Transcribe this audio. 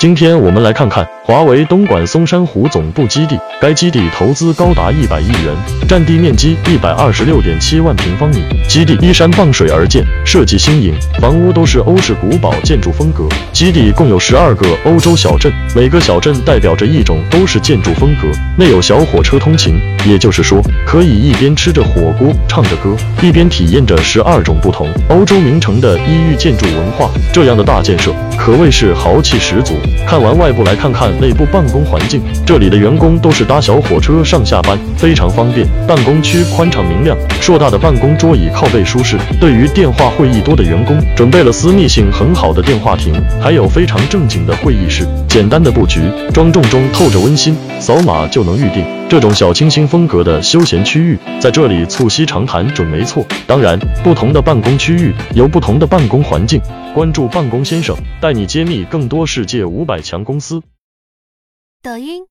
今天我们来看看华为东莞松山湖总部基地，该基地投资高达一百亿元，占地面积一百二十六点七万平方米。基地依山傍水而建，设计新颖，房屋都是欧式古堡建筑风格。基地共有十二个欧洲小镇，每个小镇代表着一种欧式建筑风格。内有小火车通勤，也就是说，可以一边吃着火锅，唱着歌，一边体验着十二种不同欧洲名城的异域建筑文化。这样的大建设可谓是豪气十足。看完外部，来看看内部办公环境。这里的员工都是搭小火车上下班，非常方便。办公区宽敞明亮，硕大的办公桌椅靠背舒适。对于电话会议多的员工，准备了私密性很好的电话亭，还有非常正经的会议室。简单的布局，庄重中透着温馨，扫码就能预定。这种小清新风格的休闲区域，在这里促膝长谈准没错。当然，不同的办公区域有不同的办公环境。关注办公先生，带你揭秘更多世界五百强公司。抖音。